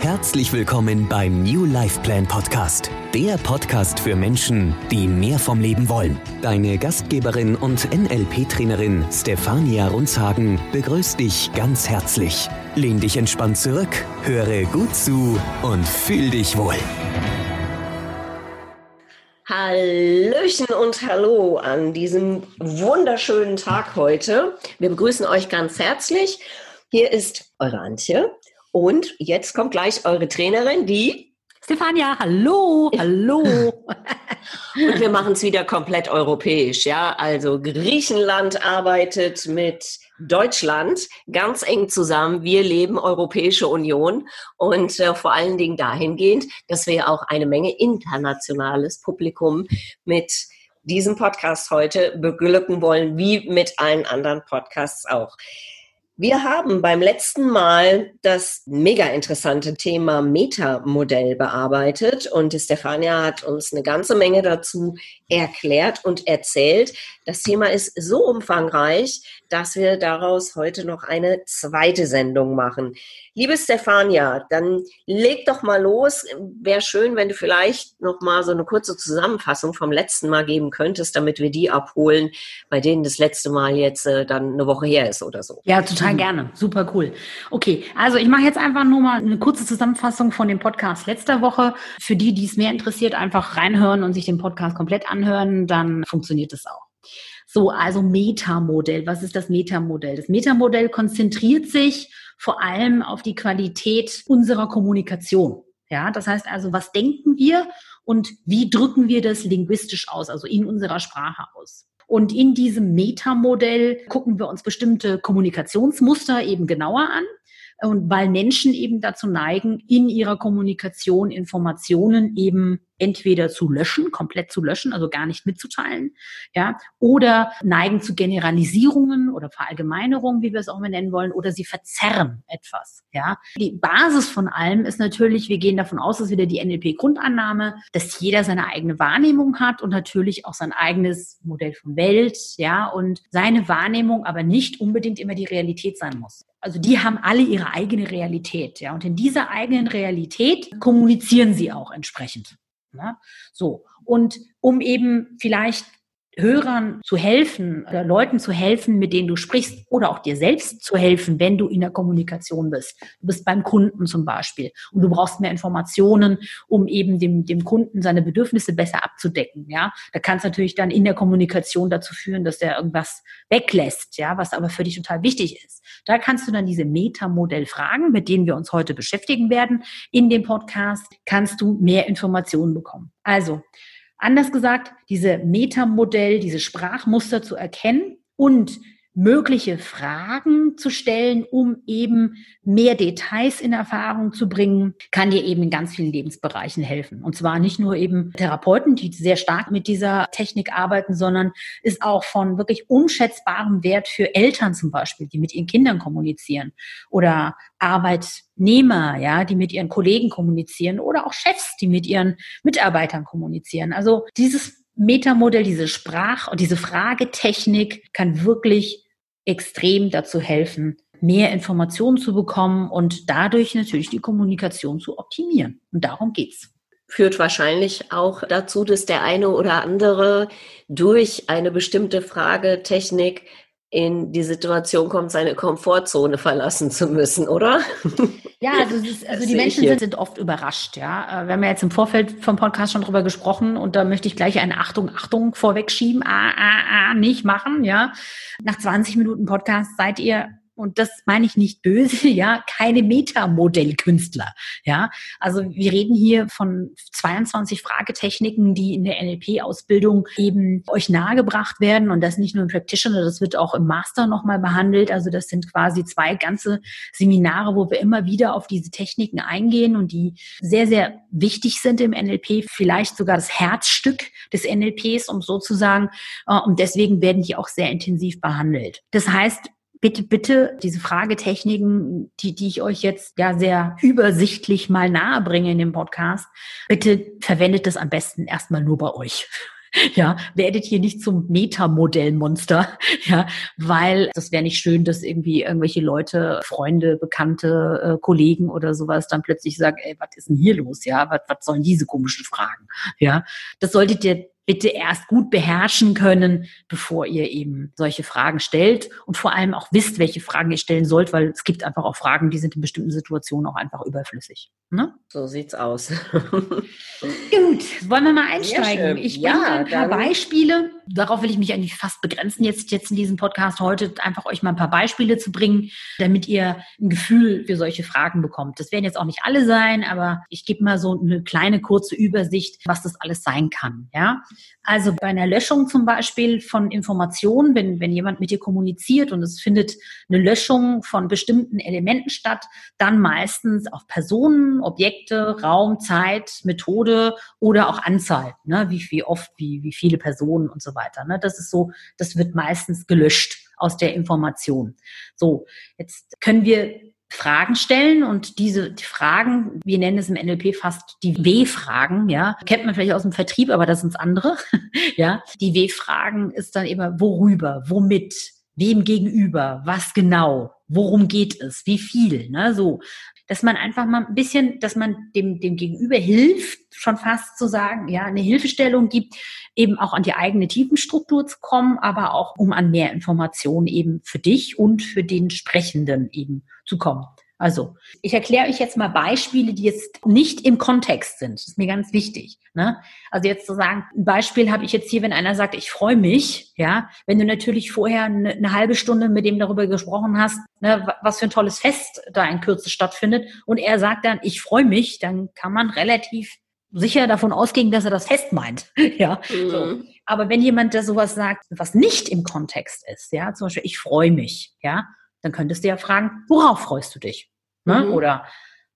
Herzlich willkommen beim New Life Plan Podcast, der Podcast für Menschen, die mehr vom Leben wollen. Deine Gastgeberin und NLP-Trainerin Stefania Runzhagen begrüßt dich ganz herzlich. Lehn dich entspannt zurück, höre gut zu und fühl dich wohl. Hallöchen und Hallo an diesem wunderschönen Tag heute. Wir begrüßen euch ganz herzlich. Hier ist eure Antje und jetzt kommt gleich eure Trainerin, die Stefania, hallo, hallo. und wir machen es wieder komplett europäisch, ja. Also Griechenland arbeitet mit Deutschland ganz eng zusammen. Wir leben Europäische Union und äh, vor allen Dingen dahingehend, dass wir auch eine Menge internationales Publikum mit diesem Podcast heute beglücken wollen, wie mit allen anderen Podcasts auch. Wir haben beim letzten Mal das mega interessante Thema Metamodell bearbeitet und Stefania hat uns eine ganze Menge dazu erklärt und erzählt. Das Thema ist so umfangreich, dass wir daraus heute noch eine zweite Sendung machen. Liebe Stefania, dann leg doch mal los. Wäre schön, wenn du vielleicht noch mal so eine kurze Zusammenfassung vom letzten Mal geben könntest, damit wir die abholen, bei denen das letzte Mal jetzt äh, dann eine Woche her ist oder so. Ja, total mhm. gerne. Super cool. Okay, also ich mache jetzt einfach nur mal eine kurze Zusammenfassung von dem Podcast letzter Woche. Für die, die es mehr interessiert, einfach reinhören und sich den Podcast komplett anhören, dann funktioniert es auch. So, also Metamodell. Was ist das Metamodell? Das Metamodell konzentriert sich vor allem auf die Qualität unserer Kommunikation. Ja, das heißt also, was denken wir und wie drücken wir das linguistisch aus, also in unserer Sprache aus? Und in diesem Metamodell gucken wir uns bestimmte Kommunikationsmuster eben genauer an. Und weil Menschen eben dazu neigen, in ihrer Kommunikation Informationen eben entweder zu löschen, komplett zu löschen, also gar nicht mitzuteilen, ja, oder neigen zu Generalisierungen oder Verallgemeinerungen, wie wir es auch mal nennen wollen, oder sie verzerren etwas, ja. Die Basis von allem ist natürlich, wir gehen davon aus, dass wieder die NLP-Grundannahme, dass jeder seine eigene Wahrnehmung hat und natürlich auch sein eigenes Modell von Welt, ja, und seine Wahrnehmung aber nicht unbedingt immer die Realität sein muss. Also die haben alle ihre eigene Realität, ja. Und in dieser eigenen Realität kommunizieren sie auch entsprechend. Ja? So. Und um eben vielleicht Hörern zu helfen oder Leuten zu helfen, mit denen du sprichst oder auch dir selbst zu helfen, wenn du in der Kommunikation bist. Du bist beim Kunden zum Beispiel und du brauchst mehr Informationen, um eben dem, dem Kunden seine Bedürfnisse besser abzudecken. Ja, da kann es natürlich dann in der Kommunikation dazu führen, dass der irgendwas weglässt, ja, was aber für dich total wichtig ist. Da kannst du dann diese Metamodell-Fragen, mit denen wir uns heute beschäftigen werden, in dem Podcast, kannst du mehr Informationen bekommen. Also, Anders gesagt, diese Metamodell, diese Sprachmuster zu erkennen und mögliche Fragen zu stellen, um eben mehr Details in Erfahrung zu bringen, kann dir eben in ganz vielen Lebensbereichen helfen. Und zwar nicht nur eben Therapeuten, die sehr stark mit dieser Technik arbeiten, sondern ist auch von wirklich unschätzbarem Wert für Eltern zum Beispiel, die mit ihren Kindern kommunizieren oder Arbeitnehmer, ja, die mit ihren Kollegen kommunizieren oder auch Chefs, die mit ihren Mitarbeitern kommunizieren. Also dieses Metamodell, diese Sprach- und diese Fragetechnik kann wirklich extrem dazu helfen, mehr Informationen zu bekommen und dadurch natürlich die Kommunikation zu optimieren. Und darum geht's führt wahrscheinlich auch dazu, dass der eine oder andere durch eine bestimmte Fragetechnik in die Situation kommt, seine Komfortzone verlassen zu müssen, oder? Ja, also, ist, also die Menschen sind, sind, oft überrascht, ja. Äh, wir haben ja jetzt im Vorfeld vom Podcast schon drüber gesprochen und da möchte ich gleich eine Achtung, Achtung vorwegschieben. Ah, ah, ah, nicht machen, ja. Nach 20 Minuten Podcast seid ihr und das meine ich nicht böse, ja, keine Metamodellkünstler, ja. Also wir reden hier von 22 Fragetechniken, die in der NLP-Ausbildung eben euch nahegebracht werden und das nicht nur im Practitioner, das wird auch im Master nochmal behandelt. Also das sind quasi zwei ganze Seminare, wo wir immer wieder auf diese Techniken eingehen und die sehr, sehr wichtig sind im NLP, vielleicht sogar das Herzstück des NLPs, um sozusagen, äh, und deswegen werden die auch sehr intensiv behandelt. Das heißt, bitte, bitte diese Fragetechniken, die, die ich euch jetzt ja sehr übersichtlich mal nahe bringe in dem Podcast, bitte verwendet das am besten erstmal nur bei euch. Ja, werdet hier nicht zum Metamodellmonster, ja, weil das wäre nicht schön, dass irgendwie irgendwelche Leute, Freunde, Bekannte, äh, Kollegen oder sowas dann plötzlich sagen, ey, was ist denn hier los, ja, was, was sollen diese komischen Fragen, ja. Das solltet ihr bitte erst gut beherrschen können, bevor ihr eben solche Fragen stellt und vor allem auch wisst, welche Fragen ihr stellen sollt, weil es gibt einfach auch Fragen, die sind in bestimmten Situationen auch einfach überflüssig. Ne? So sieht's aus. Gut, wollen wir mal einsteigen? Ich bringe ja, ein paar Beispiele. Darauf will ich mich eigentlich fast begrenzen, jetzt, jetzt in diesem Podcast heute einfach euch mal ein paar Beispiele zu bringen, damit ihr ein Gefühl für solche Fragen bekommt. Das werden jetzt auch nicht alle sein, aber ich gebe mal so eine kleine kurze Übersicht, was das alles sein kann. Ja, also bei einer Löschung zum Beispiel von Informationen, wenn, wenn jemand mit dir kommuniziert und es findet eine Löschung von bestimmten Elementen statt, dann meistens auf Personen, Objekte, Raum, Zeit, Methode oder auch Anzahl, ne? wie, wie oft, wie, wie viele Personen und so weiter. Ne? Das ist so, das wird meistens gelöscht aus der Information. So, jetzt können wir Fragen stellen und diese die Fragen, wir nennen es im NLP fast die W-Fragen, ja, kennt man vielleicht aus dem Vertrieb, aber das sind andere, ja. Die W-Fragen ist dann immer worüber, womit, wem gegenüber, was genau, worum geht es, wie viel, ne, so. Dass man einfach mal ein bisschen, dass man dem, dem Gegenüber hilft, schon fast zu sagen, ja, eine Hilfestellung gibt, eben auch an die eigene Tiefenstruktur zu kommen, aber auch um an mehr Informationen eben für dich und für den Sprechenden eben zu kommen. Also, ich erkläre euch jetzt mal Beispiele, die jetzt nicht im Kontext sind. Das ist mir ganz wichtig. Ne? Also jetzt zu sagen, ein Beispiel habe ich jetzt hier, wenn einer sagt, ich freue mich, ja, wenn du natürlich vorher eine, eine halbe Stunde mit dem darüber gesprochen hast, ne, was für ein tolles Fest da in Kürze stattfindet, und er sagt dann, ich freue mich, dann kann man relativ sicher davon ausgehen, dass er das Fest meint. ja. Mhm. So. Aber wenn jemand da sowas sagt, was nicht im Kontext ist, ja, zum Beispiel, ich freue mich, ja, dann könntest du ja fragen, worauf freust du dich? Ne? Mhm. Oder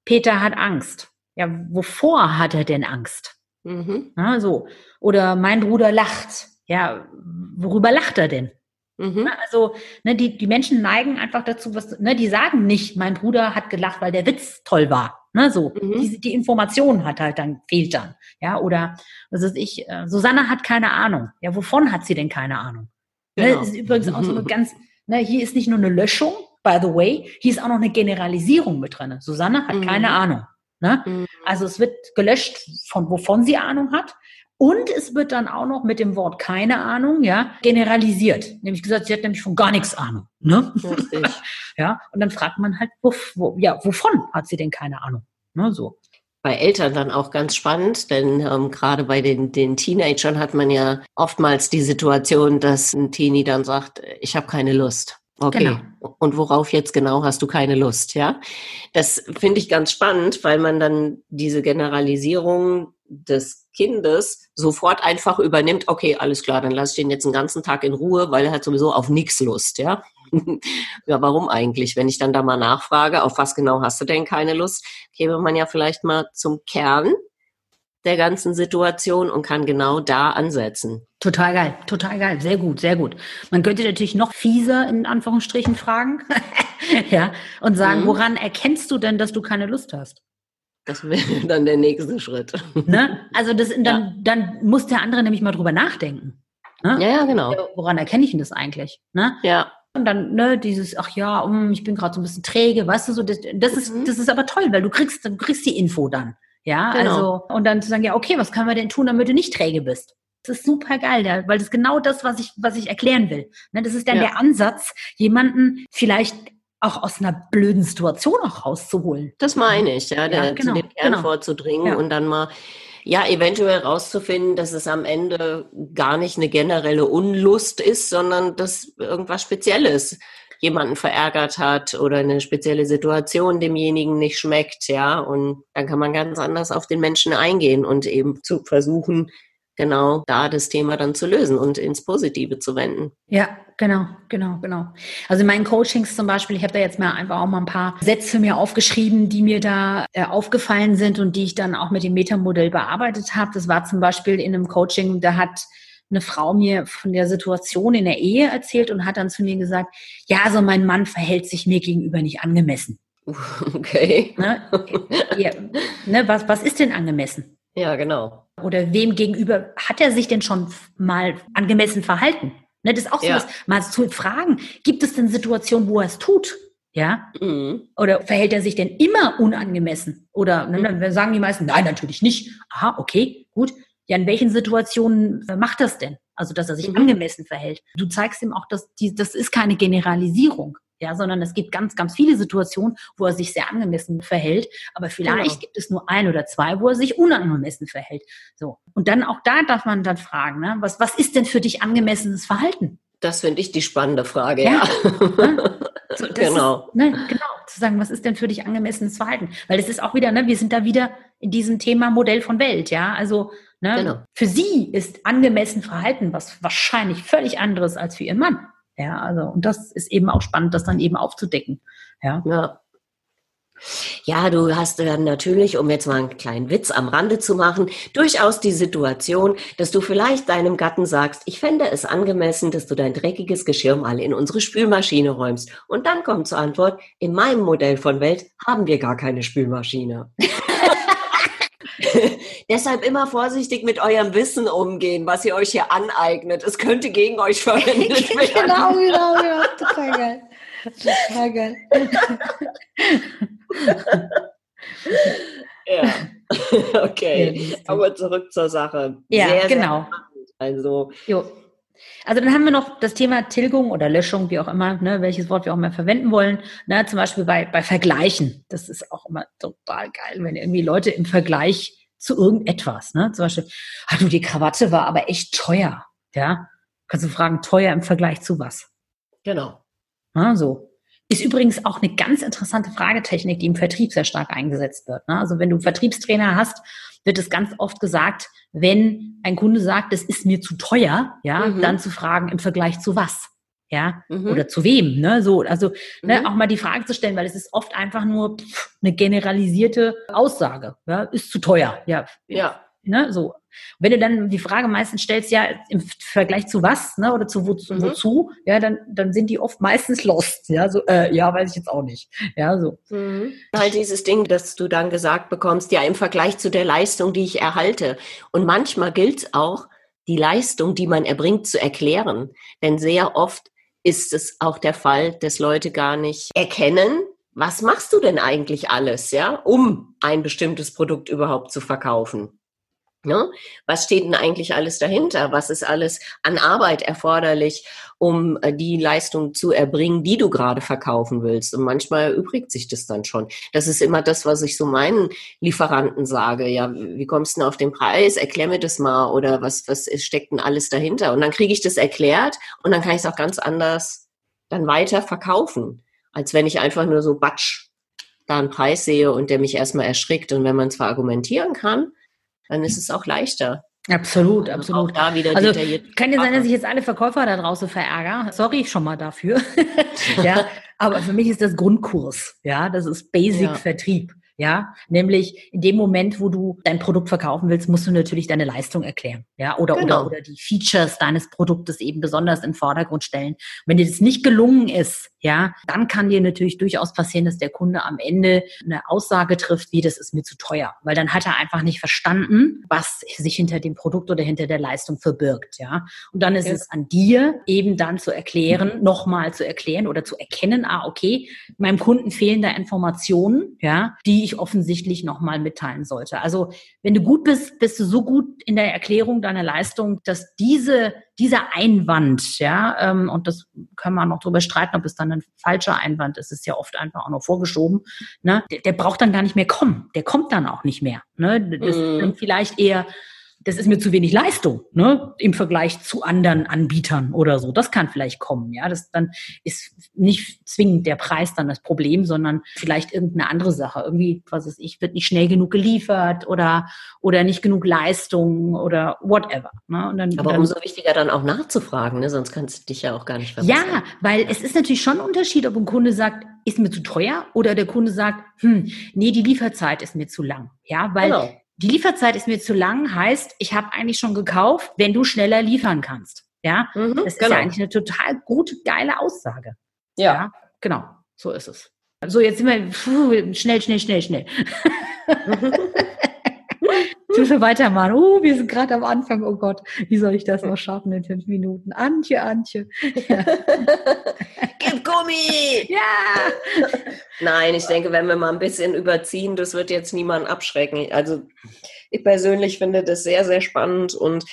Peter hat Angst. Ja, wovor hat er denn Angst? Mhm. Na, so. Oder mein Bruder lacht. Ja, worüber lacht er denn? Mhm. Also, ne, die, die Menschen neigen einfach dazu, was, ne, die sagen nicht, mein Bruder hat gelacht, weil der Witz toll war. Ne, so. Mhm. Die, die Information hat halt dann, fehlt dann. Ja, oder, was ist ich, äh, Susanne hat keine Ahnung. Ja, wovon hat sie denn keine Ahnung? Ne, genau. Ne, ist übrigens auch so eine ganz, Ne, hier ist nicht nur eine Löschung, by the way, hier ist auch noch eine Generalisierung mit drin. Susanne hat mhm. keine Ahnung. Ne? Mhm. Also es wird gelöscht, von wovon sie Ahnung hat. Und es wird dann auch noch mit dem Wort keine Ahnung, ja, generalisiert. Nämlich gesagt, sie hat nämlich von gar nichts Ahnung. Ne? ja, und dann fragt man halt, wo, wo, ja, wovon hat sie denn keine Ahnung? Ne, so bei Eltern dann auch ganz spannend, denn ähm, gerade bei den, den Teenagern hat man ja oftmals die Situation, dass ein Teenie dann sagt, ich habe keine Lust. Okay. Genau. Und worauf jetzt genau hast du keine Lust, ja? Das finde ich ganz spannend, weil man dann diese Generalisierung des Kindes sofort einfach übernimmt, okay, alles klar, dann lasse ich den jetzt einen ganzen Tag in Ruhe, weil er hat sowieso auf nichts Lust, ja? ja, warum eigentlich? Wenn ich dann da mal nachfrage, auf was genau hast du denn keine Lust, käme man ja vielleicht mal zum Kern der ganzen Situation und kann genau da ansetzen. Total geil, total geil, sehr gut, sehr gut. Man könnte natürlich noch fieser in Anführungsstrichen fragen, ja, und sagen, mhm. woran erkennst du denn, dass du keine Lust hast? Das wäre dann der nächste Schritt. Ne? Also das, dann, ja. dann muss der andere nämlich mal drüber nachdenken. Ne? Ja, ja, genau. Woran erkenne ich denn das eigentlich? Ne? Ja. Und dann, ne, dieses, ach ja, um, ich bin gerade so ein bisschen träge, weißt du, so, das, das ist, mhm. das ist aber toll, weil du kriegst, du kriegst die Info dann. Ja, genau. also, und dann zu sagen, ja, okay, was können wir denn tun, damit du nicht träge bist? Das ist super geil, weil das ist genau das, was ich, was ich erklären will. Ne, das ist dann ja. der Ansatz, jemanden vielleicht auch aus einer blöden Situation auch rauszuholen. Das meine ich, ja, der, ja genau, zu dem Kern genau. vorzudringen ja. und dann mal ja, eventuell rauszufinden, dass es am Ende gar nicht eine generelle Unlust ist, sondern dass irgendwas Spezielles jemanden verärgert hat oder eine spezielle Situation demjenigen nicht schmeckt, ja. Und dann kann man ganz anders auf den Menschen eingehen und eben zu versuchen, genau da das Thema dann zu lösen und ins Positive zu wenden. Ja, genau, genau, genau. Also in meinen Coachings zum Beispiel, ich habe da jetzt mal einfach auch mal ein paar Sätze mir aufgeschrieben, die mir da äh, aufgefallen sind und die ich dann auch mit dem Metamodell bearbeitet habe. Das war zum Beispiel in einem Coaching, da hat eine Frau mir von der Situation in der Ehe erzählt und hat dann zu mir gesagt, ja, also mein Mann verhält sich mir gegenüber nicht angemessen. Okay. Ne? Ja, ne, was, was ist denn angemessen? Ja, genau. Oder wem gegenüber hat er sich denn schon mal angemessen verhalten? Ne, das ist auch so Ja. was, mal zu fragen, gibt es denn Situationen, wo er es tut? Ja? Mhm. Oder verhält er sich denn immer unangemessen? Oder ne, dann sagen die meisten, nein, natürlich nicht. Aha, okay, gut. Ja, in welchen Situationen äh, macht das denn? Also, dass er sich Mhm. angemessen verhält. Du zeigst ihm auch, dass die, das ist keine Generalisierung. Ja, sondern es gibt ganz, ganz viele Situationen, wo er sich sehr angemessen verhält. Aber vielleicht Genau. gibt es nur ein oder zwei, wo er sich unangemessen verhält. So. Und dann auch da darf man dann fragen, ne, was, was ist denn für dich angemessenes Verhalten? Das finde ich die spannende Frage, Ja. ja. So, Genau. Ist, ne, genau. Zu sagen, was ist denn für dich angemessenes Verhalten? Weil das ist auch wieder, ne, wir sind da wieder in diesem Thema Modell von Welt, ja. Also, ne, Genau. für sie ist angemessen Verhalten was wahrscheinlich völlig anderes als für ihren Mann. Ja, also, und das ist eben auch spannend, das dann eben aufzudecken. Ja. Ja. Ja, du hast dann natürlich, um jetzt mal einen kleinen Witz am Rande zu machen, durchaus die Situation, dass du vielleicht deinem Gatten sagst, ich fände es angemessen, dass du dein dreckiges Geschirr mal in unsere Spülmaschine räumst. Und dann kommt zur Antwort, in meinem Modell von Welt haben wir gar keine Spülmaschine. Deshalb immer vorsichtig mit eurem Wissen umgehen, was ihr euch hier aneignet. Es könnte gegen euch verwendet werden. genau, genau, genau. Total geil. Total geil. Ja. Okay. Ja. Aber zurück zur Sache. Ja, Sehr, sehr genau. spannend. Also, Jo. Also dann haben wir noch das Thema Tilgung oder Löschung, wie auch immer, ne, welches Wort wir auch immer verwenden wollen. Ne, zum Beispiel bei, bei Vergleichen. Das ist auch immer total geil, wenn irgendwie Leute im Vergleich zu irgendetwas, ne, zum Beispiel, ah du, die Krawatte war aber echt teuer. Ja, kannst du fragen, teuer im Vergleich zu was? genau. Ne, so. Ist übrigens auch eine ganz interessante Fragetechnik, die im Vertrieb sehr stark eingesetzt wird. Ne? Also wenn du einen Vertriebstrainer hast, wird es ganz oft gesagt, wenn ein Kunde sagt, es ist mir zu teuer, ja, Mhm. dann zu fragen im Vergleich zu was, ja, Mhm. oder zu wem, ne, so, also ne, Mhm. auch mal die Frage zu stellen, weil es ist oft einfach nur pff, eine generalisierte Aussage, ja, ist zu teuer, ja, Ja. ne, so. Wenn du dann die Frage meistens stellst, ja, im Vergleich zu was, ne, oder zu wozu, Mhm. wozu, ja, dann, dann sind die oft meistens lost, ja, so, äh, ja, weiß ich jetzt auch nicht, ja, so. Halt dieses Ding, dass du dann gesagt bekommst, ja, im Vergleich zu der Leistung, die ich erhalte. Und manchmal gilt es auch, die Leistung, die man erbringt, zu erklären. Denn sehr oft ist es auch der Fall, dass Leute gar nicht erkennen, was machst du denn eigentlich alles, ja, um ein bestimmtes Produkt überhaupt zu verkaufen. Ne? Was steht denn eigentlich alles dahinter? Was ist alles an Arbeit erforderlich, um äh, die Leistung zu erbringen, die du gerade verkaufen willst? Und manchmal übrigt sich das dann schon. Das ist immer das, was ich so meinen Lieferanten sage. Ja, wie kommst du denn auf den Preis? Erklär mir das mal. Oder was, was steckt denn alles dahinter? Und dann kriege ich das erklärt und dann kann ich es auch ganz anders dann weiter verkaufen, als wenn ich einfach nur so batsch da einen Preis sehe und der mich erstmal erschrickt. Und wenn man zwar argumentieren kann, dann ist es auch leichter. Absolut, Und absolut. Auch da wieder Also detailliert. kann ja sein, dass ich jetzt alle Verkäufer da draußen verärgere. Sorry schon mal dafür. ja, aber für mich ist das Grundkurs. Ja, das ist Basic. Vertrieb. Ja, nämlich in dem Moment, wo du dein Produkt verkaufen willst, musst du natürlich deine Leistung erklären. Ja, oder, Genau. oder, oder die Features deines Produktes eben besonders in den Vordergrund stellen. Wenn dir das nicht gelungen ist, ja, dann kann dir natürlich durchaus passieren, dass der Kunde am Ende eine Aussage trifft, wie das ist mir zu teuer. Weil dann hat er einfach nicht verstanden, was sich hinter dem Produkt oder hinter der Leistung verbirgt, ja. Und dann ist Ja. es an dir, eben dann zu erklären, nochmal zu erklären oder zu erkennen, ah, okay, meinem Kunden fehlen da Informationen, ja, die ich offensichtlich nochmal mitteilen sollte. Also, wenn du gut bist, bist du so gut in der Erklärung deiner Leistung, dass diese, dieser Einwand, ja, ähm, und das können wir noch drüber streiten, ob es dann ein falscher Einwand ist, ist ja oft einfach auch noch vorgeschoben, ne, der, der braucht dann gar nicht mehr kommen. Der kommt dann auch nicht mehr, ne, das ist Mhm. dann vielleicht eher, das ist mir zu wenig Leistung, ne, im Vergleich zu anderen Anbietern oder so. Das kann vielleicht kommen, ja. Das dann ist nicht zwingend der Preis dann das Problem, sondern vielleicht irgendeine andere Sache. Irgendwie, was weiß ich, wird nicht schnell genug geliefert oder, oder nicht genug Leistung oder whatever. Ne? Und dann, Aber dann, umso wichtiger dann auch nachzufragen, ne? sonst kannst du dich ja auch gar nicht verbessern. ja, weil es ist natürlich schon ein Unterschied, ob ein Kunde sagt, ist mir zu teuer oder der Kunde sagt, hm, nee, die Lieferzeit ist mir zu lang. Ja, weil Genau. Die Lieferzeit ist mir zu lang, heißt, ich habe eigentlich schon gekauft, wenn du schneller liefern kannst. Ja, mhm, das ist genau. ja eigentlich eine total gute, geile Aussage. Ja. ja. Genau, so ist es. So, jetzt sind wir pfuh, schnell, schnell, schnell, schnell. Muss weitermachen. Uh, wir sind gerade am Anfang. Oh Gott, wie soll ich das noch schaffen in fünf Minuten? Antje, Antje. Ja. Gib Gummi! Ja! Nein, ich denke, wenn wir mal ein bisschen überziehen, das wird jetzt niemand abschrecken. Also ich persönlich finde das sehr, sehr spannend und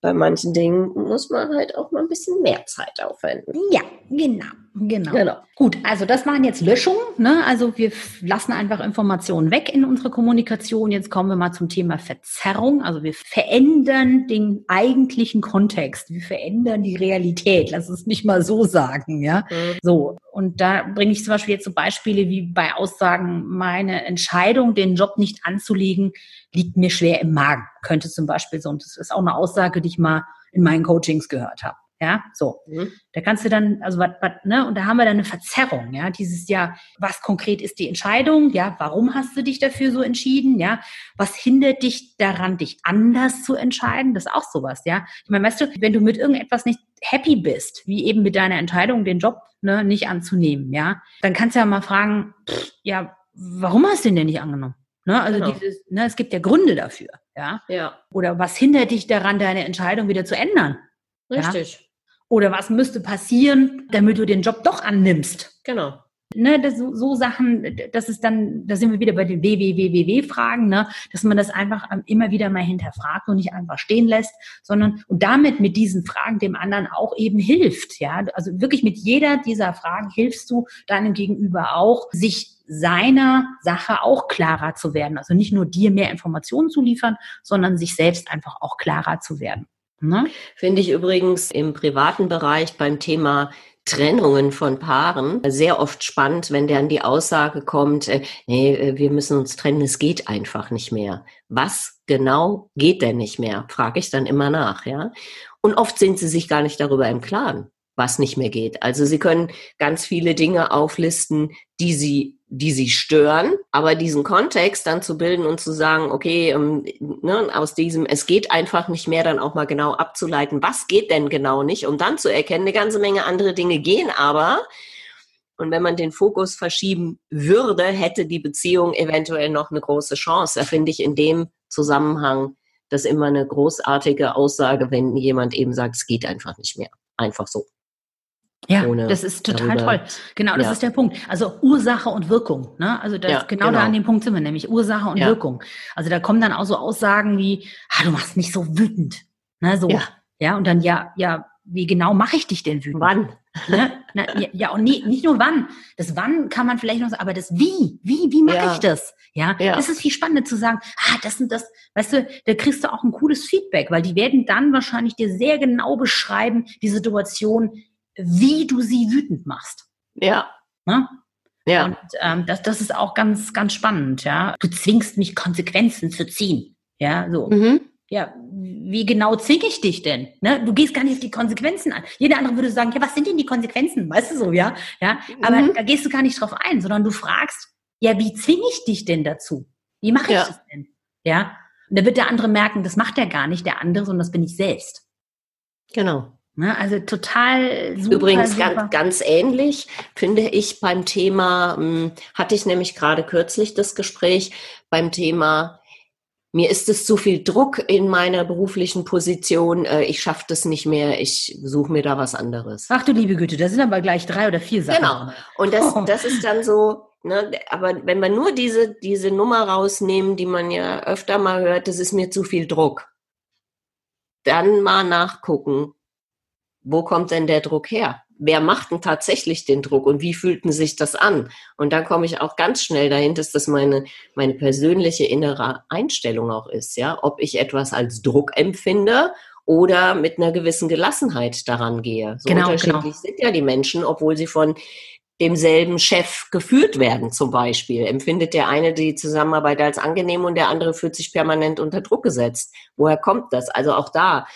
bei manchen Dingen muss man halt auch mal ein bisschen mehr Zeit aufwenden. Ja, genau. Genau. genau. Gut, also das waren jetzt Löschungen. Ne? Also wir lassen einfach Informationen weg in unsere Kommunikation. Jetzt kommen wir mal zum Thema Verzerrung. Also wir verändern den eigentlichen Kontext. Wir verändern die Realität. Lass es nicht mal so sagen. Ja, mhm. so. Und da bringe ich zum Beispiel jetzt so Beispiele wie bei Aussagen, meine Entscheidung, den Job nicht anzulegen, liegt mir schwer im Magen. Könnte zum Beispiel so. Und das ist auch eine Aussage, die ich mal in meinen Coachings gehört habe. Ja, so. Mhm. Da kannst du dann, also was, was, ne, und da haben wir dann eine Verzerrung, ja, dieses ja, was konkret ist die Entscheidung, ja, warum hast du dich dafür so entschieden, ja, was hindert dich daran, dich anders zu entscheiden, das ist auch sowas, ja. Ich meine, weißt du, wenn du mit irgendetwas nicht happy bist, wie eben mit deiner Entscheidung, den Job, ne, nicht anzunehmen, ja, dann kannst du ja mal fragen, pff, ja, warum hast du den denn nicht angenommen? Ne, also genau. dieses, ne, es gibt ja Gründe dafür, ja. Ja. Oder was hindert dich daran, deine Entscheidung wieder zu ändern? Richtig. Ja? Oder was müsste passieren, damit du den Job doch annimmst? Genau. Ne, das, so, Sachen, das ist dann, da sind wir wieder bei den WWWW-Fragen, ne, dass man das einfach immer wieder mal hinterfragt und nicht einfach stehen lässt, sondern und damit mit diesen Fragen dem anderen auch eben hilft, ja. Also wirklich mit jeder dieser Fragen hilfst du deinem Gegenüber auch, sich seiner Sache auch klarer zu werden. Also nicht nur dir mehr Informationen zu liefern, sondern sich selbst einfach auch klarer zu werden. Ne? Finde ich übrigens im privaten Bereich beim Thema Trennungen von Paaren sehr oft spannend, wenn dann die Aussage kommt, äh, nee, äh, wir müssen uns trennen, es geht einfach nicht mehr. Was genau geht denn nicht mehr? Frage ich dann immer nach, ja. Und oft sind sie sich gar nicht darüber im Klaren, was nicht mehr geht. Also sie können ganz viele Dinge auflisten, die sie die sie stören, aber diesen Kontext dann zu bilden und zu sagen, okay, ähm, ne, aus diesem, es geht einfach nicht mehr, dann auch mal genau abzuleiten, was geht denn genau nicht, um dann zu erkennen, eine ganze Menge andere Dinge gehen aber. Und wenn man den Fokus verschieben würde, hätte die Beziehung eventuell noch eine große Chance. Da finde ich in dem Zusammenhang das immer eine großartige Aussage, wenn jemand eben sagt, es geht einfach nicht mehr. Einfach so. Ja, das ist total toll. Genau, das ja. ist der Punkt. Also Ursache und Wirkung. Ne? Also das, ja, genau, genau, da an dem Punkt sind wir nämlich. Ursache und ja. Wirkung. Also da kommen dann auch so Aussagen wie, ah, du machst mich so wütend. Ne, so. Ja. und dann, ja, ja, wie genau mache ich dich denn wütend? Wann? Ne? Na, ja, und nie, nicht nur wann. Das wann kann man vielleicht noch sagen, aber das wie, wie, wie mache ich das? Ja? ja, das ist viel spannender zu sagen, ah, das und das, weißt du, da kriegst du auch ein cooles Feedback, weil die werden dann wahrscheinlich dir sehr genau beschreiben, die Situation, wie du sie wütend machst. Ja. Ne? Ja. Und ähm, das, das ist auch ganz, ganz spannend, ja. Du zwingst mich, Konsequenzen zu ziehen. Ja, so. Mhm. Ja, wie genau zwinge ich dich denn? Ne? Du gehst gar nicht auf die Konsequenzen an. Jeder andere würde sagen, ja, was sind denn die Konsequenzen? Weißt du so, ja? Ja, aber mhm. da gehst du gar nicht drauf ein, sondern du fragst, ja, wie zwinge ich dich denn dazu? Wie mache ich ja. das denn? Ja? Und da wird der andere merken, das macht er gar nicht, der andere, sondern das bin ich selbst. Genau. Ne? Also total super. Übrigens super. Ganz, ganz ähnlich finde ich beim Thema, hm, hatte ich nämlich gerade kürzlich das Gespräch beim Thema, mir ist es zu viel Druck in meiner beruflichen Position, äh, ich schaffe das nicht mehr, ich suche mir da was anderes. Ach du liebe Güte, da sind aber gleich drei oder vier Sachen. Genau. Und das, oh. das ist dann so, Ne, aber wenn wir nur diese, diese Nummer rausnehmen, die man ja öfter mal hört, das ist mir zu viel Druck. Dann mal nachgucken, wo kommt denn der Druck her? Wer macht denn tatsächlich den Druck und wie fühlten sich das an? Und dann komme ich auch ganz schnell dahin, dass das meine, meine persönliche innere Einstellung auch ist, ja, ob ich etwas als Druck empfinde oder mit einer gewissen Gelassenheit daran gehe. So genau, unterschiedlich genau. sind ja die Menschen, obwohl sie von demselben Chef geführt werden, zum Beispiel. Empfindet der eine die Zusammenarbeit als angenehm und der andere fühlt sich permanent unter Druck gesetzt. Woher kommt das? Also auch da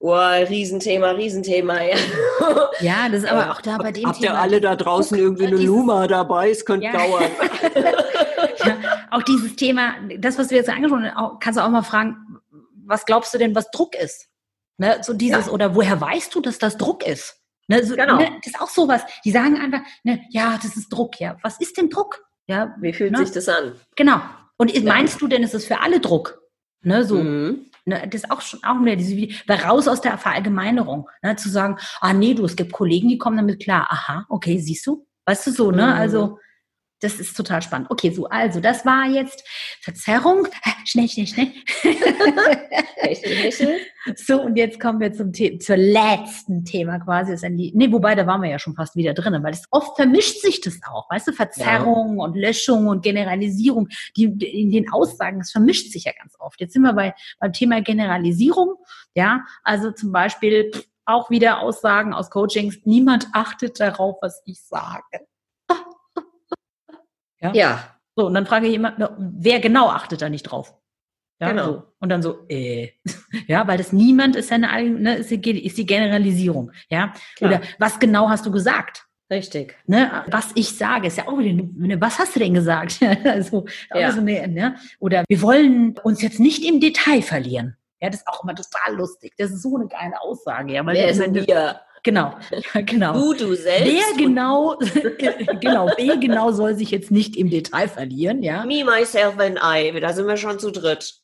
Oh, Riesenthema, Riesenthema, ja. Ja, das ist aber auch da bei dem Habt Thema. Habt ihr alle da draußen irgendwie eine Luma dabei? Es könnte ja. dauern. ja, auch dieses Thema, das, was du jetzt angesprochen hast, kannst du auch mal fragen, was glaubst du denn, was Druck ist? Ne, so dieses, oder woher weißt du, dass das Druck ist? Ne, so, genau. Ne, das ist auch sowas. Die sagen einfach, ne, ja, das ist Druck, ja. Was ist denn Druck? Ja, Wie fühlt ne? sich das an? Genau. Und meinst du denn, ist es für alle Druck? Ne, so. Mhm. Ne, das ist auch schon auch mehr diese, weil raus aus der Verallgemeinerung, ne, zu sagen, ah nee, du, es gibt Kollegen, die kommen damit klar. Aha, okay, siehst du? Weißt du so, ne? Mhm. Also das ist total spannend. Okay, so, also, das war jetzt Verzerrung. Schnell, schnell, schnell. so, und jetzt kommen wir zum The zur letzten Thema quasi. Ist nee, wobei, da waren wir ja schon fast wieder drin, weil es oft vermischt sich das auch. Weißt du, Verzerrung ja. und Löschung und Generalisierung, die, in den Aussagen, das vermischt sich ja ganz oft. Jetzt sind wir bei, beim Thema Generalisierung. Ja, also zum Beispiel auch wieder Aussagen aus Coachings. Niemand achtet darauf, was ich sage. Ja. ja. So, und dann frage ich immer, wer genau achtet da nicht drauf? Ja, genau. So. Und dann so, äh, ja, weil das niemand ist ja eine, ne, ist die, ist die Generalisierung, ja. Klar. Oder was genau hast du gesagt? Richtig. Ne, was ich sage, ist ja auch wieder, ne, was hast du denn gesagt? also, ja. so eine, ne? Oder wir wollen uns jetzt nicht im Detail verlieren. Ja, das ist auch immer total lustig. Das ist so eine geile Aussage. Ja, weil Wer ist wir? Genau, genau. Du, du selbst. Wer genau, genau, wer genau soll sich jetzt nicht im Detail verlieren, ja? Me, myself and I, da sind wir schon zu dritt.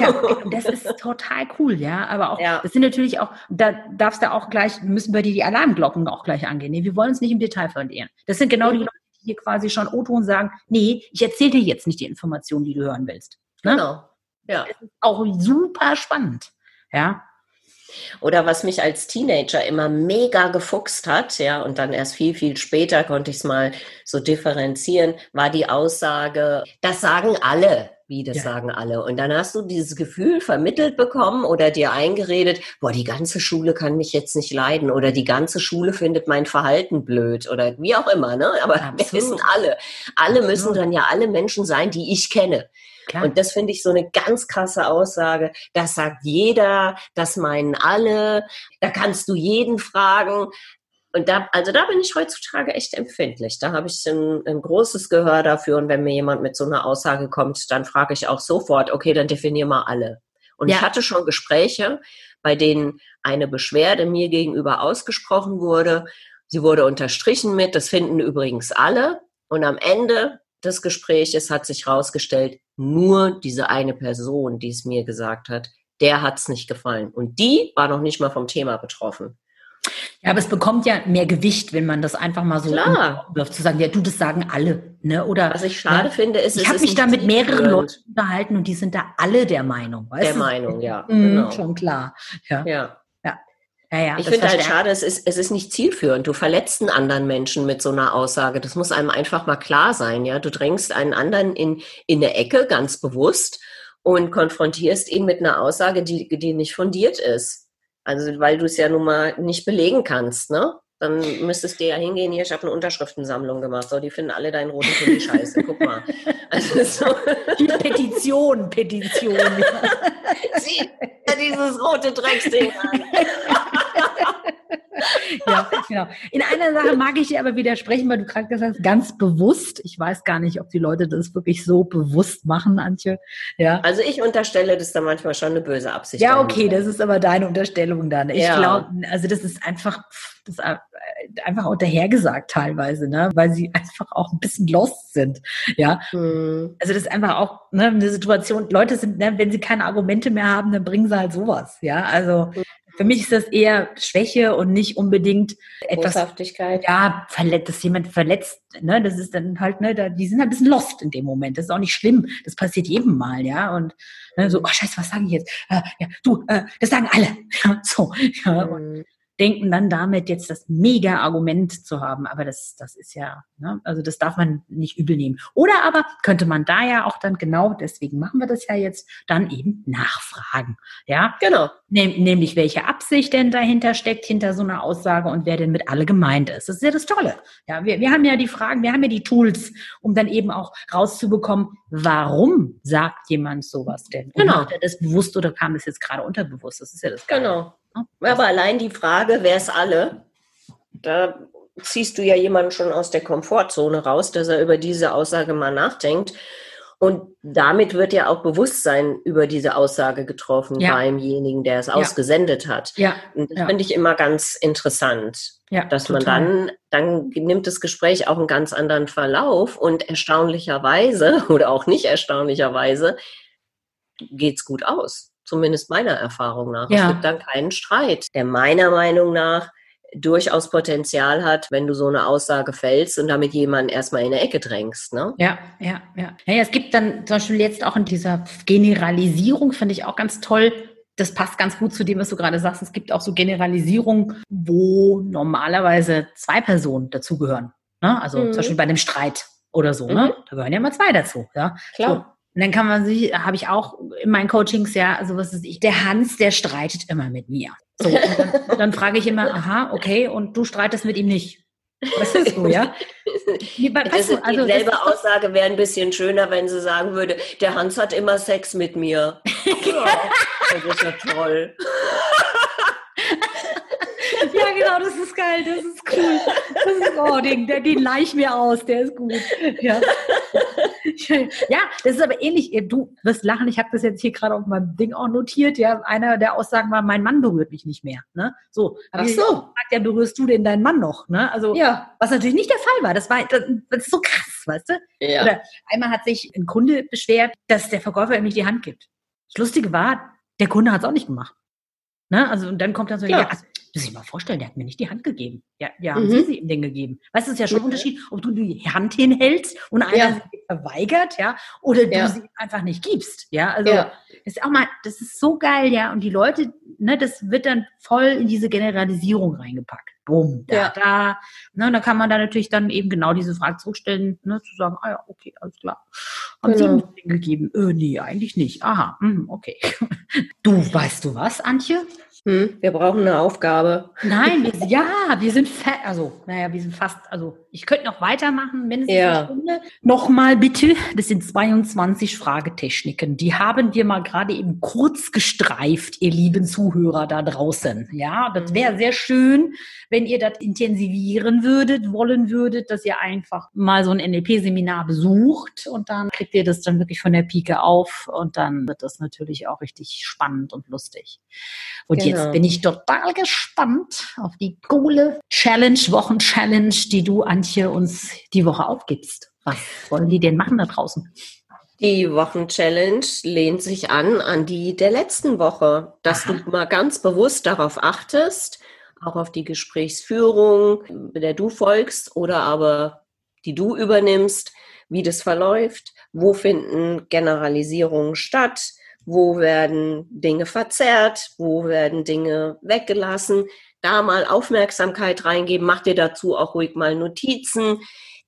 ja, das ist total cool, ja. Aber auch, ja. das sind natürlich auch, da darfst du auch gleich, müssen wir dir die Alarmglocken auch gleich angehen. Nee, wir wollen uns nicht im Detail verlieren. Das sind genau mhm. die Leute, die hier quasi schon O-Ton sagen, nee, ich erzähle dir jetzt nicht die Informationen, die du hören willst. Ne? Genau. Ja. Das ist auch super spannend. Ja. Oder was mich als Teenager immer mega gefuchst hat, ja, und dann erst viel, viel später konnte ich es mal so differenzieren, war die Aussage, das sagen alle, wie das ja. sagen alle. Und dann hast du dieses Gefühl vermittelt bekommen oder dir eingeredet, boah, die ganze Schule kann mich jetzt nicht leiden oder die ganze Schule findet mein Verhalten blöd oder wie auch immer, ne? Aber Absolut. wir wissen alle, alle müssen dann ja alle Menschen sein, die ich kenne. Klar. Und das finde ich so eine ganz krasse Aussage. Das sagt jeder, das meinen alle. Da kannst du jeden fragen. Und da, also da bin ich heutzutage echt empfindlich. Da habe ich ein, ein, großes Gehör dafür. Und wenn mir jemand mit so einer Aussage kommt, dann frage ich auch sofort, okay, dann definier mal alle. Und ja. ich hatte schon Gespräche, bei denen eine Beschwerde mir gegenüber ausgesprochen wurde. Sie wurde unterstrichen mit, das finden übrigens alle. Und am Ende des Gespräches hat sich herausgestellt, nur diese eine Person, die es mir gesagt hat, der hat es nicht gefallen. Und die war noch nicht mal vom Thema betroffen. Ja, aber es bekommt ja mehr Gewicht, wenn man das einfach mal so wirft, zu sagen, ja, du, das sagen alle. Ne? Oder, Was ich schade ne? finde, ist, ich habe mich da mit mehreren Leuten unterhalten und die sind da alle der Meinung. Weißt der du? Meinung, ja. Mhm, genau. Schon klar. Ja. ja. Ja, ja, ich finde halt schade, es ist, es ist nicht zielführend. Du verletzt einen anderen Menschen mit so einer Aussage. Das muss einem einfach mal klar sein, ja. Du drängst einen anderen in, in eine Ecke, ganz bewusst, und konfrontierst ihn mit einer Aussage, die, die nicht fundiert ist. Also, weil du es ja nun mal nicht belegen kannst, ne? Dann müsstest du ja hingehen, hier, ich habe eine Unterschriftensammlung gemacht. So, die finden alle deinen roten Pulli scheiße. Guck mal. Also so. Die Petition, Petition. Sieh dieses rote Drecksding an. ja, genau. In einer Sache mag ich dir aber widersprechen, weil du gerade gesagt hast, ganz bewusst. Ich weiß gar nicht, ob die Leute das wirklich so bewusst machen, Antje. Ja. Also ich unterstelle, dass da manchmal schon eine böse Absicht Ja, okay, das ist aber deine Unterstellung dann. Ich ja. glaube, also das ist einfach, das ist einfach auch dahergesagt teilweise, ne? weil sie einfach auch ein bisschen lost sind. Ja. Hm. Also das ist einfach auch ne, eine Situation, Leute sind, ne, wenn sie keine Argumente mehr haben, dann bringen sie halt sowas. Ja, also hm. Für mich ist das eher Schwäche und nicht unbedingt etwas. Ja, verletzt, dass jemand verletzt, ne, das ist dann halt, ne, da, die sind halt ein bisschen lost in dem Moment. Das ist auch nicht schlimm. Das passiert jedem mal, ja. Und ne, so, oh Scheiße, was sage ich jetzt? Äh, ja, du, äh, das sagen alle. so, ja. Mhm. Und denken dann damit jetzt das Mega-Argument zu haben. Aber das, das ist ja, ne? also das darf man nicht übel nehmen. Oder aber könnte man da ja auch dann genau, deswegen machen wir das ja jetzt, dann eben nachfragen. Ja, genau. Näm, nämlich welche Absicht denn dahinter steckt, hinter so einer Aussage und wer denn mit alle gemeint ist. Das ist ja das Tolle. Ja, wir, wir haben ja die Fragen, wir haben ja die Tools, um dann eben auch rauszubekommen, warum sagt jemand sowas denn? Und genau. Macht er das bewusst oder kam das jetzt gerade unterbewusst? Das ist ja das Geile. Genau. Aber allein die Frage, wer ist alle, da ziehst du ja jemanden schon aus der Komfortzone raus, dass er über diese Aussage mal nachdenkt. Und damit wird ja auch Bewusstsein über diese Aussage getroffen Ja. beimjenigen, der es ausgesendet hat. Ja. Und das Ja. finde ich immer ganz interessant, Ja, dass total. man dann, dann nimmt das Gespräch auch einen ganz anderen Verlauf und erstaunlicherweise oder auch nicht erstaunlicherweise geht's gut aus. Zumindest meiner Erfahrung nach. Ja. Es gibt dann keinen Streit, der meiner Meinung nach durchaus Potenzial hat, wenn du so eine Aussage fällst und damit jemanden erstmal in eine Ecke drängst. Ne? Ja, ja, ja. Naja, es gibt dann zum Beispiel jetzt auch in dieser Generalisierung, finde ich auch ganz toll. Das passt ganz gut zu dem, was du gerade sagst. Es gibt auch so Generalisierungen, wo normalerweise zwei Personen dazugehören. Ne? Also Mhm. zum Beispiel bei einem Streit oder so. Mhm. Ne? Da gehören ja mal zwei dazu. Ja? So. Und dann kann man sich, habe ich auch in meinen Coachings ja, also was ist ich, der Hans, der streitet immer mit mir. So, und dann, dann frage ich immer, aha, okay, und du streitest mit ihm nicht. Was ist so, ja? Nee, wa- Das du, also das dieselbe doch- Aussage wäre ein bisschen schöner, wenn sie sagen würde, der Hans hat immer Sex mit mir. Ja, das ist ja toll. Ja, genau, das ist geil, das ist cool. Das ist, oh, den, den leih ich mir aus, der ist gut. Ja. Ja, das ist aber ähnlich. Du wirst lachen, ich habe das jetzt hier gerade auf meinem Ding auch notiert. Ja, einer der Aussagen war, mein Mann berührt mich nicht mehr. Ne? So, Ach so. gefragt, ja, berührst du denn deinen Mann noch? Ne? Also, Ja. was natürlich nicht der Fall war. Das war das, das ist so krass, weißt du? ja. Oder einmal hat sich ein Kunde beschwert, dass der Verkäufer ihm nicht die Hand gibt. Das Lustige war, der Kunde hat es auch nicht gemacht. Ne? Also und dann kommt dann so, Ja. ja, also, muss ich mal vorstellen, der hat mir nicht die Hand gegeben. Ja, ja, haben Mhm. Sie sie ihm denn gegeben? Weißt du, es ist ja schon ein Mhm. Unterschied, ob du die Hand hinhältst und einer Ja. sie verweigert, ja, oder du Ja. sie einfach nicht gibst. Ja, also Ja. das ist auch mal, das ist so geil, ja. Und die Leute, ne, das wird dann voll in diese Generalisierung reingepackt. Bumm, da, Ja. da. Ne, und da kann man dann natürlich dann eben genau diese Frage zurückstellen, ne, zu sagen, ah ja, okay, alles klar. Haben Sie Genau. ihm den gegeben? Äh, nee, eigentlich nicht. Aha, hm, okay. Du, weißt du was, Antje? Hm, wir brauchen eine Aufgabe. Nein, wir, ja, wir sind fa also, naja, wir sind fast, also ich könnte noch weitermachen, mindestens Ja. eine Stunde. Nochmal bitte, das sind 22 Fragetechniken. Die haben wir mal gerade eben kurz gestreift, ihr lieben Zuhörer da draußen. Ja, das wäre sehr schön, wenn ihr das intensivieren würdet, wollen würdet, dass ihr einfach mal so ein NLP-Seminar besucht und dann kriegt ihr das dann wirklich von der Pike auf und dann wird das natürlich auch richtig spannend und lustig. Und jetzt Genau. bin ich total gespannt auf die coole Challenge, Wochen-Challenge, die du, Antje, uns die Woche aufgibst. Was wollen die denn machen da draußen? Die Wochenchallenge lehnt sich an an die der letzten Woche, dass Aha. du mal ganz bewusst darauf achtest, auch auf die Gesprächsführung, der du folgst oder aber die du übernimmst, wie das verläuft, wo finden Generalisierungen statt, wo werden Dinge verzerrt, wo werden Dinge weggelassen, da mal Aufmerksamkeit reingeben, mach dir dazu auch ruhig mal Notizen,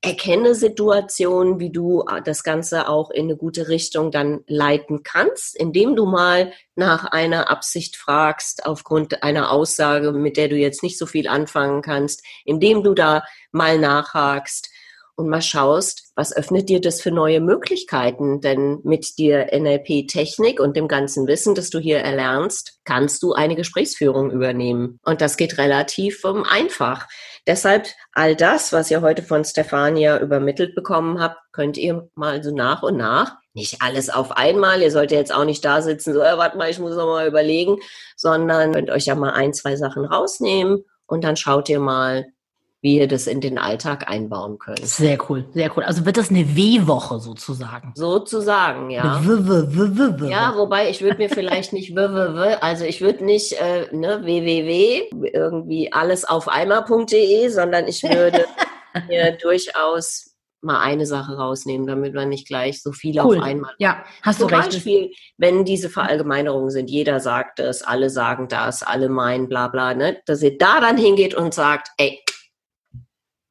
erkenne Situationen, wie du äh, das Ganze auch in eine gute Richtung dann leiten kannst, indem du mal nach einer Absicht fragst, aufgrund einer Aussage, mit der du jetzt nicht so viel anfangen kannst, indem du da mal nachhakst und mal schaust, was öffnet dir das für neue Möglichkeiten? Denn mit dir NLP-Technik und dem ganzen Wissen, das du hier erlernst, kannst du eine Gesprächsführung übernehmen. Und das geht relativ ähm, einfach. Deshalb all das, was ihr heute von Stefania übermittelt bekommen habt, könnt ihr mal so nach und nach, nicht alles auf einmal, ihr solltet jetzt auch nicht da sitzen, so, äh, warte mal, ich muss noch mal überlegen, sondern könnt euch ja mal ein, zwei Sachen rausnehmen und dann schaut ihr mal, wie ihr das in den Alltag einbauen könnt. Sehr cool, sehr cool. Also wird das eine W-Woche sozusagen. Sozusagen, ja. Eine W -W -W -W -W Ja, wobei ich würde mir vielleicht nicht www, also ich würde nicht äh, ne, www, irgendwie alles auf einmal.de, sondern ich würde mir durchaus mal eine Sache rausnehmen, damit man nicht gleich so viele Cool. auf einmal. Ja, hast du Zum recht. Beispiel, wenn diese Verallgemeinerungen sind, jeder sagt es, alle sagen das, alle meinen, bla bla, ne, dass ihr da dann hingeht und sagt, ey,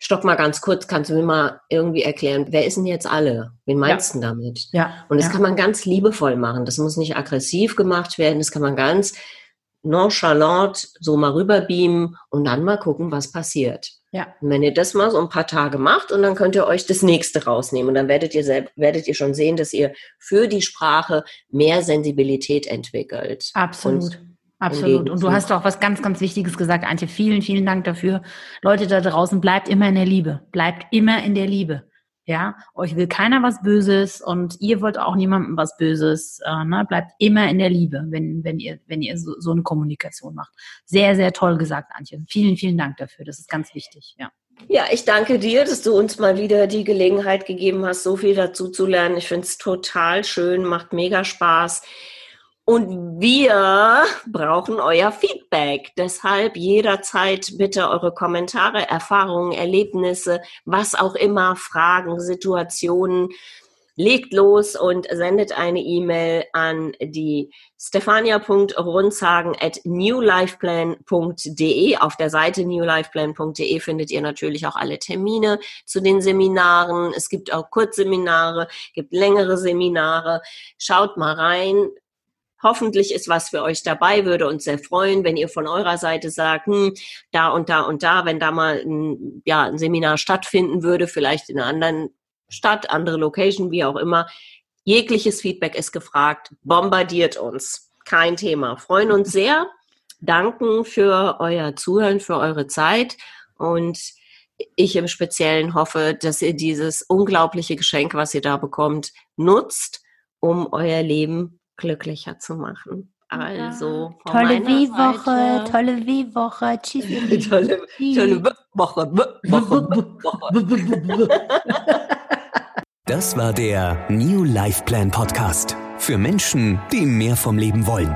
stopp mal ganz kurz, kannst du mir mal irgendwie erklären, wer ist denn jetzt alle? Wen meinst du damit? Ja. Und das ja. kann man ganz liebevoll machen. Das muss nicht aggressiv gemacht werden. Das kann man ganz nonchalant so mal rüberbeamen und dann mal gucken, was passiert. Ja. Und wenn ihr das mal so ein paar Tage macht und dann könnt ihr euch das nächste rausnehmen und dann werdet ihr selbst, werdet ihr schon sehen, dass ihr für die Sprache mehr Sensibilität entwickelt. Absolut. Und Absolut. Und du hast auch was ganz, ganz Wichtiges gesagt, Antje. Vielen, vielen Dank dafür. Leute da draußen, bleibt immer in der Liebe. Bleibt immer in der Liebe. Ja, euch will keiner was Böses und ihr wollt auch niemandem was Böses. Äh, ne? Bleibt immer in der Liebe, wenn, wenn ihr, wenn ihr so, so eine Kommunikation macht. Sehr, sehr toll gesagt, Antje. Vielen, vielen Dank dafür. Das ist ganz wichtig, ja. Ja, ich danke dir, dass du uns mal wieder die Gelegenheit gegeben hast, so viel dazu zu lernen. Ich finde es total schön, macht mega Spaß. Und wir brauchen euer Feedback. Deshalb jederzeit bitte eure Kommentare, Erfahrungen, Erlebnisse, was auch immer, Fragen, Situationen. Legt los und sendet eine E-Mail an die stefania.runzagen. Auf der Seite newlifeplan.de findet ihr natürlich auch alle Termine zu den Seminaren. Es gibt auch Kurzseminare, gibt längere Seminare. Schaut mal rein, Hoffentlich ist was für euch dabei, würde uns sehr freuen, wenn ihr von eurer Seite sagt, hm, da und da und da, wenn da mal ein, ja, ein Seminar stattfinden würde, vielleicht in einer anderen Stadt, andere Location, wie auch immer. Jegliches Feedback ist gefragt. Bombardiert uns. Kein Thema. Freuen uns sehr. Danken für euer Zuhören, für eure Zeit und ich im Speziellen hoffe, dass ihr dieses unglaubliche Geschenk, was ihr da bekommt, nutzt, um euer Leben glücklicher zu machen. Also ja. tolle W-Woche, tolle W-Woche. Tschüss. tolle, tolle Woche. Das war der New Life Plan Podcast für Menschen, die mehr vom Leben wollen.